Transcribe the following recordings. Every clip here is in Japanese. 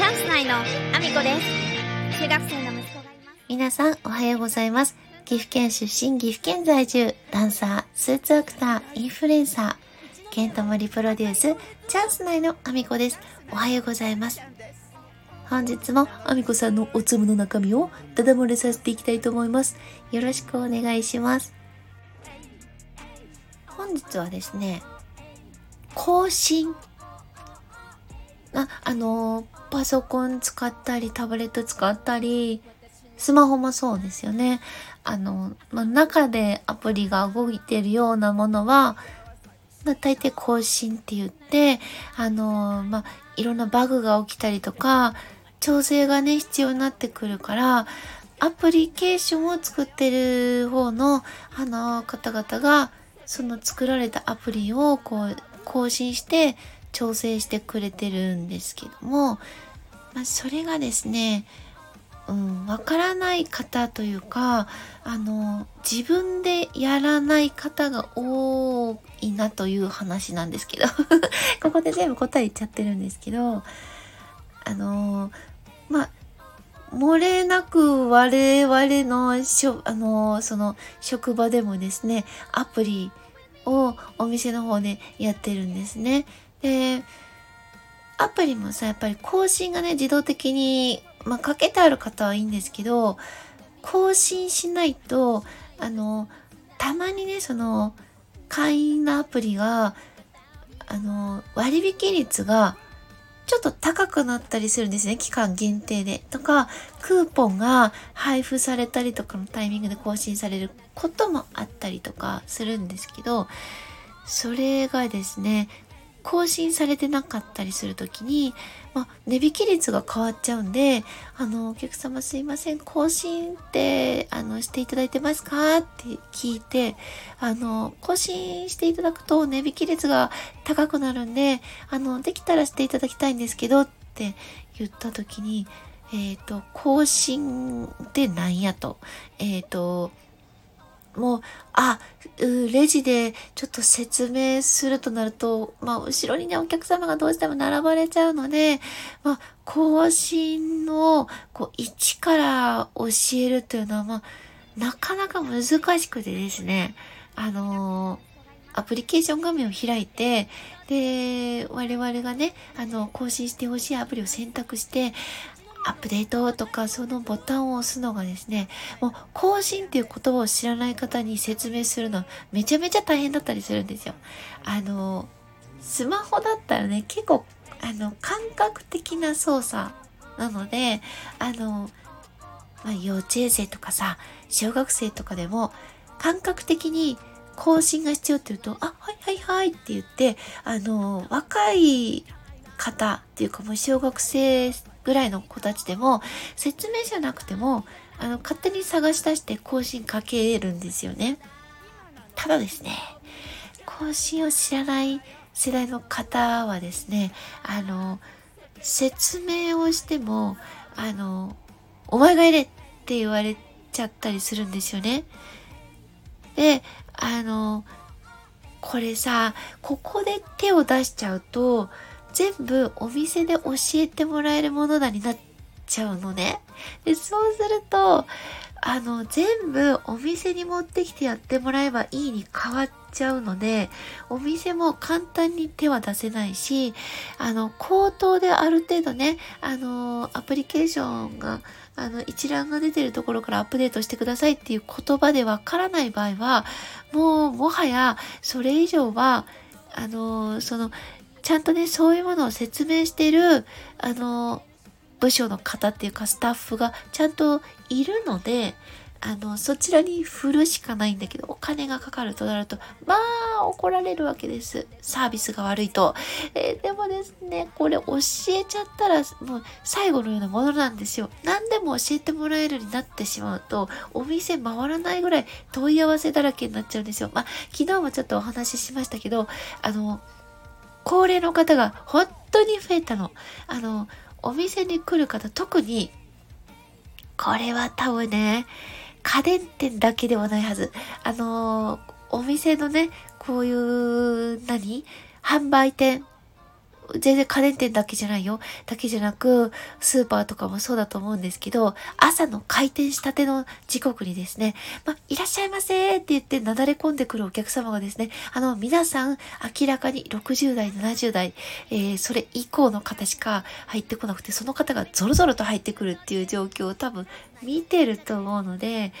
チャンス内のアミコです中学生の息子がいます皆さんおはようございます。岐阜県出身、岐阜県在住、ダンサー、スーツアクター、インフルエンサー、ケントモリプロデュース、チャンス内のアミコです。おはようございます。本日もアミコさんのおつむの中身をダダ漏れさせていきたいと思います。よろしくお願いします。本日はですね、更新あ、あの、パソコン使ったり、タブレット使ったり、スマホもそうですよね。あの、まあ、中でアプリが動いてるようなものは、まあ、大抵更新って言って、あの、まあ、いろんなバグが起きたりとか、調整がね、必要になってくるから、アプリケーションを作ってる方の、あの、方々が、その作られたアプリをこう、更新して、調整してくれてるんですけども、まあ、それがですね、うん、わからない方というか、あの、自分でやらない方が多いなという話なんですけど、ここで全部答え言っちゃってるんですけど、あの、まあ、漏れなく我々のしょ、あの、その職場でもですね、アプリをお店の方でやってるんですね。で、アプリもさ、やっぱり更新がね、自動的に、まあ、かけてある方はいいんですけど、更新しないと、あの、たまにね、その、会員のアプリが、あの、割引率が、ちょっと高くなったりするんですね。期間限定で。とか、クーポンが配布されたりとかのタイミングで更新されることもあったりとかするんですけど、それがですね、更新されてなかったりするときに、まあ、値引き率が変わっちゃうんで、あの、お客様すいません、更新って、あの、していただいてますかって聞いて、あの、更新していただくと値引き率が高くなるんで、あの、できたらしていただきたいんですけどって言ったときに、えっ、と、更新ってなんやと。えっ、と、もう、あ、うレジでちょっと説明するとなると、まあ、後ろにね、お客様がどうしても並ばれちゃうので、まあ、更新を、こう、一から教えるというのは、まあ、なかなか難しくてですね、あのーアプリケーション画面を開いて、で、我々がね、あの、更新してほしいアプリを選択して、アップデートとかそのボタンを押すのがですね、もう更新っていう言葉を知らない方に説明するのはめちゃめちゃ大変だったりするんですよ。あの、スマホだったらね、結構、あの、感覚的な操作なので、あの、まあ、幼稚園生とかさ、小学生とかでも感覚的に更新が必要って言うと、あ、はいはいはいって言って、あの、若い方っていうかもう小学生ぐらいの子たちでも説明じゃなくてもあの勝手に探し出して更新かけるんですよね。ただですね、更新を知らない世代の方はですね、あの、説明をしても、あの、お前がいれって言われちゃったりするんですよね。で、あの、これさ、ここで手を出しちゃうと、全部お店で教えてもらえるものだになっちゃうのね。で、そうすると、あの、全部お店に持ってきてやってもらえばいいに変わっちゃうので、お店も簡単に手は出せないし、あの、口頭である程度ね、あの、アプリケーションが、あの、一覧が出てるところからアップデートしてくださいっていう言葉でわからない場合は、もう、もはや、それ以上は、あの、その、ちゃんとね、そういうものを説明してる、あの、部署の方っていうかスタッフがちゃんといるので、あの、そちらに振るしかないんだけど、お金がかかるとなると、まあ、怒られるわけです。サービスが悪いと。えーでもですね、これ教えちゃったら、もう最後のようなものなんですよ。何でも教えてもらえるになってしまうと、お店回らないぐらい問い合わせだらけになっちゃうんですよ。まあ、昨日もちょっとお話ししましたけど、あの、高齢の方が本当に増えたの。あの、お店に来る方、特に、これは多分ね、家電店だけではないはず。あの、お店のね、こういう、何？販売店全然家電店だけじゃないよ。だけじゃなく、スーパーとかもそうだと思うんですけど、朝の開店したての時刻にですね、まいらっしゃいませーって言ってなだれ込んでくるお客様がですね、あの、皆さん明らかに60代、70代、えー、それ以降の方しか入ってこなくて、その方がゾロゾロと入ってくるっていう状況を多分見てると思うので、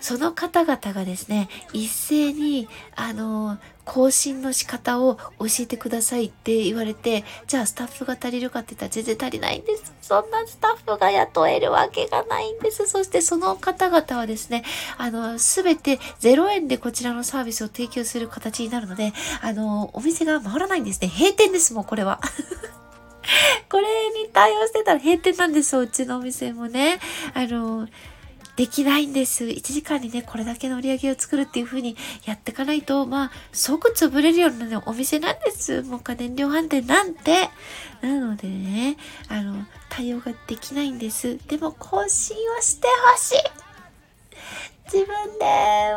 その方々がですね、一斉に、あの、更新の仕方を教えてくださいって言われて、じゃあスタッフが足りるかって言ったら全然足りないんです。そんなスタッフが雇えるわけがないんです。そしてその方々はですね、あの、すべて0円でこちらのサービスを提供する形になるので、あの、お店が回らないんですね。閉店です、もうこれは。これに対応してたら閉店なんですよ、うちのお店もね。あの、できないんです。1時間にね、これだけの売り上げを作るっていう風にやっていかないと、まあ、即潰れるような、ね、お店なんです。もう家電量販店なんて。なのでね、あの、対応ができないんです。でも、更新をしてほしい。自分で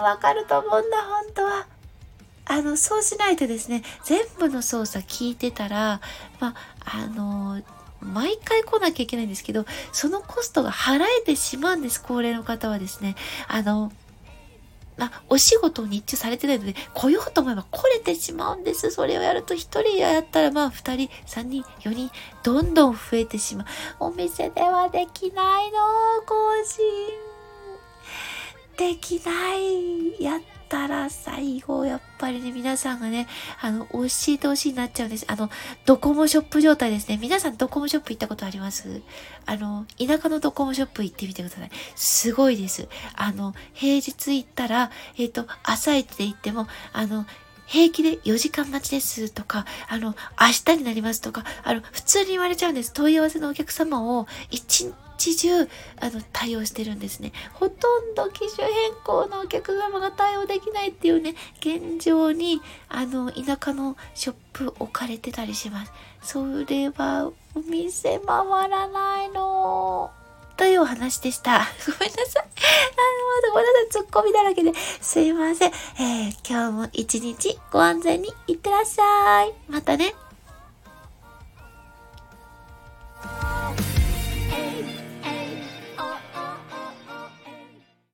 わかると思うんだ、本当は。あの、そうしないとですね、全部の操作聞いてたら、まあ、の、毎回来なきゃいけないんですけど、そのコストが払えてしまうんです、高齢の方はですね。あの、ま、お仕事を日中されてないので、来ようと思えば来れてしまうんです。それをやると1人やったら、まあ、2人、3人、4人、どんどん増えてしまう。お店ではできないの、更新。できない。やったら最後、やっぱりね、皆さんがね、あの、教えてほしいなっちゃうんです。あの、ドコモショップ状態ですね。皆さんドコモショップ行ったことあります？あの、田舎のドコモショップ行ってみてください。すごいです。あの、平日行ったら、えっ、ー、と、朝一で行っても、あの、平気で4時間待ちですとか、あの、明日になりますとか、あの、普通に言われちゃうんです。問い合わせのお客様を一日中、あの、対応してるんですね。ほとんど機種変更のお客様が対応できないっていうね、現状に、あの、田舎のショップ置かれてたりします。それは、お店回らないの。というお話でした。ごめんなさい。あの、ごめんなさい。ツッコミだらけで。すいません。えー、今日も一日ご安全にいってらっしゃい。またね。